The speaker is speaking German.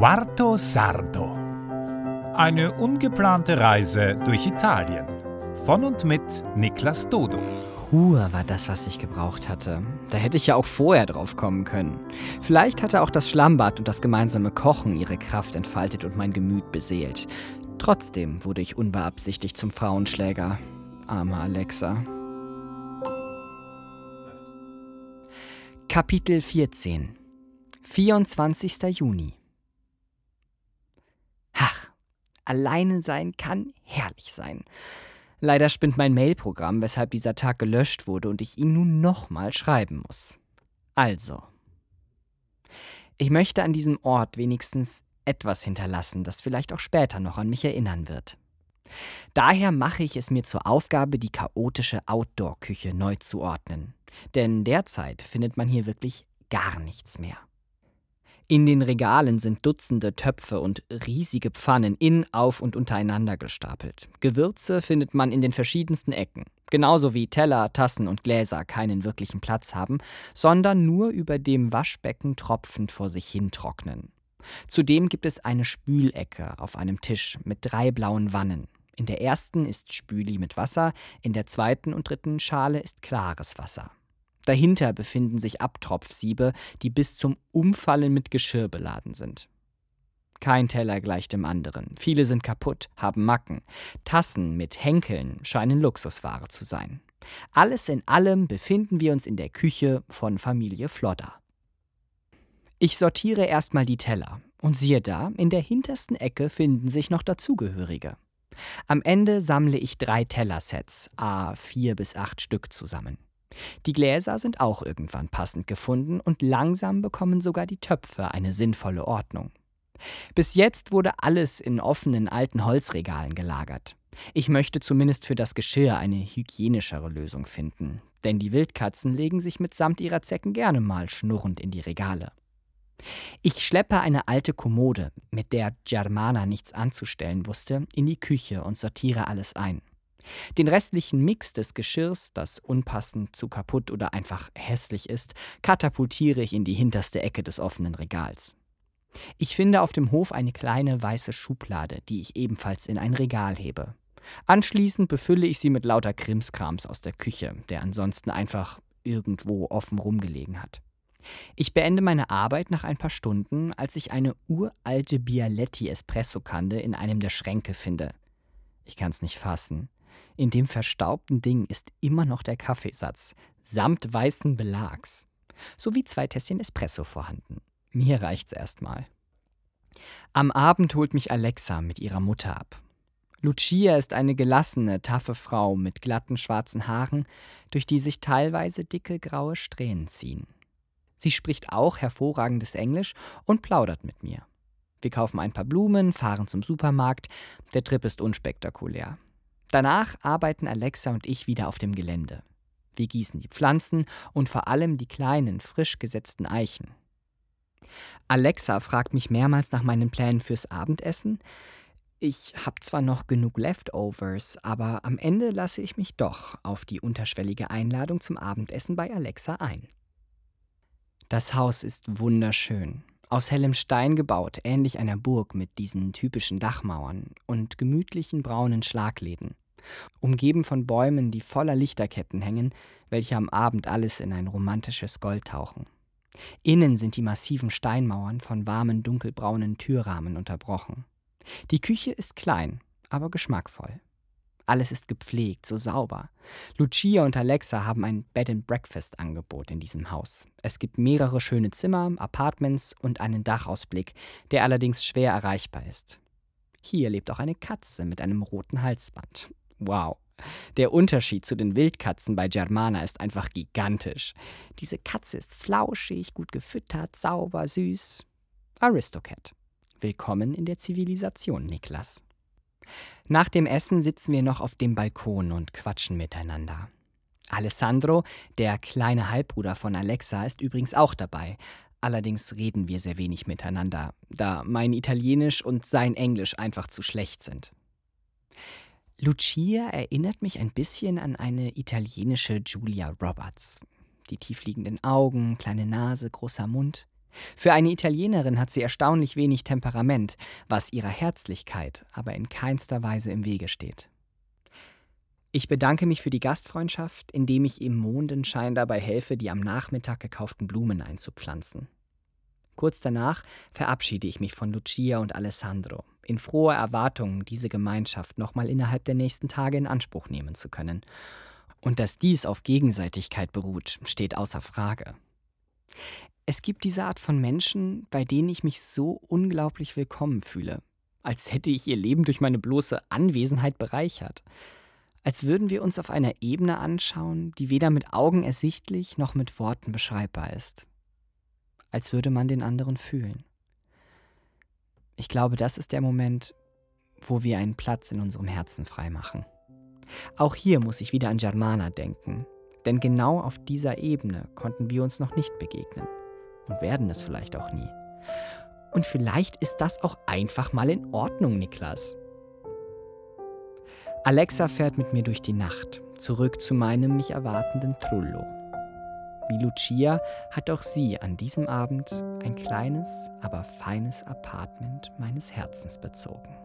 Quarto Sardo. Eine ungeplante Reise durch Italien. Von und mit Niklas Dodo. Ruhe war das, was ich gebraucht hatte. Da hätte ich ja auch vorher drauf kommen können. Vielleicht hatte auch das Schlammbad und das gemeinsame Kochen ihre Kraft entfaltet und mein Gemüt beseelt. Trotzdem wurde ich unbeabsichtigt zum Frauenschläger. Arme Alexa. Kapitel 14 24. Juni alleine sein kann herrlich sein. Leider spinnt mein Mailprogramm, weshalb dieser Tag gelöscht wurde und ich ihn nun nochmal schreiben muss. Also. Ich möchte an diesem Ort wenigstens etwas hinterlassen, das vielleicht auch später noch an mich erinnern wird. Daher mache ich es mir zur Aufgabe, die chaotische Outdoor-Küche neu zu ordnen. Denn derzeit findet man hier wirklich gar nichts mehr. In den Regalen sind Dutzende Töpfe und riesige Pfannen in, auf und untereinander gestapelt. Gewürze findet man in den verschiedensten Ecken. Genauso wie Teller, Tassen und Gläser keinen wirklichen Platz haben, sondern nur über dem Waschbecken tropfend vor sich hin trocknen. Zudem gibt es eine Spülecke auf einem Tisch mit drei blauen Wannen. In der ersten ist Spüli mit Wasser, in der zweiten und dritten Schale ist klares Wasser. Dahinter befinden sich Abtropfsiebe, die bis zum Umfallen mit Geschirr beladen sind. Kein Teller gleicht dem anderen. Viele sind kaputt, haben Macken. Tassen mit Henkeln scheinen Luxusware zu sein. Alles in allem befinden wir uns in der Küche von Familie Flodder. Ich sortiere erstmal die Teller und siehe da, in der hintersten Ecke finden sich noch dazugehörige. Am Ende sammle ich drei Tellersets, a vier bis acht Stück zusammen. Die Gläser sind auch irgendwann passend gefunden und langsam bekommen sogar die Töpfe eine sinnvolle Ordnung. Bis jetzt wurde alles in offenen alten Holzregalen gelagert. Ich möchte zumindest für das Geschirr eine hygienischere Lösung finden, denn die Wildkatzen legen sich mitsamt ihrer Zecken gerne mal schnurrend in die Regale. Ich schleppe eine alte Kommode, mit der Germana nichts anzustellen wusste, in die Küche und sortiere alles ein. Den restlichen Mix des Geschirrs, das unpassend, zu kaputt oder einfach hässlich ist, katapultiere ich in die hinterste Ecke des offenen Regals. Ich finde auf dem Hof eine kleine weiße Schublade, die ich ebenfalls in ein Regal hebe. Anschließend befülle ich sie mit lauter Krimskrams aus der Küche, der ansonsten einfach irgendwo offen rumgelegen hat. Ich beende meine Arbeit nach ein paar Stunden, als ich eine uralte Bialetti Espressokanne in einem der Schränke finde. Ich kann's nicht fassen. In dem verstaubten Ding ist immer noch der Kaffeesatz, samt weißen Belags. Sowie zwei Tässchen Espresso vorhanden. Mir reicht's erstmal. Am Abend holt mich Alexa mit ihrer Mutter ab. Lucia ist eine gelassene, taffe Frau mit glatten schwarzen Haaren, durch die sich teilweise dicke graue Strähnen ziehen. Sie spricht auch hervorragendes Englisch und plaudert mit mir. Wir kaufen ein paar Blumen, fahren zum Supermarkt. Der Trip ist unspektakulär. Danach arbeiten Alexa und ich wieder auf dem Gelände. Wir gießen die Pflanzen und vor allem die kleinen, frisch gesetzten Eichen. Alexa fragt mich mehrmals nach meinen Plänen fürs Abendessen. Ich habe zwar noch genug Leftovers, aber am Ende lasse ich mich doch auf die unterschwellige Einladung zum Abendessen bei Alexa ein. Das Haus ist wunderschön. Aus hellem Stein gebaut, ähnlich einer Burg mit diesen typischen Dachmauern und gemütlichen braunen Schlagläden. Umgeben von Bäumen, die voller Lichterketten hängen, welche am Abend alles in ein romantisches Gold tauchen. Innen sind die massiven Steinmauern von warmen dunkelbraunen Türrahmen unterbrochen. Die Küche ist klein, aber geschmackvoll. Alles ist gepflegt, so sauber. Lucia und Alexa haben ein Bed-and-Breakfast-Angebot in diesem Haus. Es gibt mehrere schöne Zimmer, Apartments und einen Dachausblick, der allerdings schwer erreichbar ist. Hier lebt auch eine Katze mit einem roten Halsband. Wow. Der Unterschied zu den Wildkatzen bei Germana ist einfach gigantisch. Diese Katze ist flauschig, gut gefüttert, sauber, süß. Aristocat. Willkommen in der Zivilisation, Niklas. Nach dem Essen sitzen wir noch auf dem Balkon und quatschen miteinander. Alessandro, der kleine Halbbruder von Alexa, ist übrigens auch dabei. Allerdings reden wir sehr wenig miteinander, da mein Italienisch und sein Englisch einfach zu schlecht sind. Lucia erinnert mich ein bisschen an eine italienische Julia Roberts. Die tiefliegenden Augen, kleine Nase, großer Mund. Für eine Italienerin hat sie erstaunlich wenig Temperament, was ihrer Herzlichkeit aber in keinster Weise im Wege steht. Ich bedanke mich für die Gastfreundschaft, indem ich im Mondenschein dabei helfe, die am Nachmittag gekauften Blumen einzupflanzen. Kurz danach verabschiede ich mich von Lucia und Alessandro, in froher Erwartung, diese Gemeinschaft nochmal innerhalb der nächsten Tage in Anspruch nehmen zu können. Und dass dies auf Gegenseitigkeit beruht, steht außer Frage. Es gibt diese Art von Menschen, bei denen ich mich so unglaublich willkommen fühle, als hätte ich ihr Leben durch meine bloße Anwesenheit bereichert. Als würden wir uns auf einer Ebene anschauen, die weder mit Augen ersichtlich noch mit Worten beschreibbar ist. Als würde man den anderen fühlen. Ich glaube, das ist der Moment, wo wir einen Platz in unserem Herzen freimachen. Auch hier muss ich wieder an Germana denken, denn genau auf dieser Ebene konnten wir uns noch nicht begegnen und werden es vielleicht auch nie. Und vielleicht ist das auch einfach mal in Ordnung, Niklas. Alexa fährt mit mir durch die Nacht, zurück zu meinem mich erwartenden Trullo. Wie Lucia hat auch sie an diesem Abend ein kleines, aber feines Apartment meines Herzens bezogen.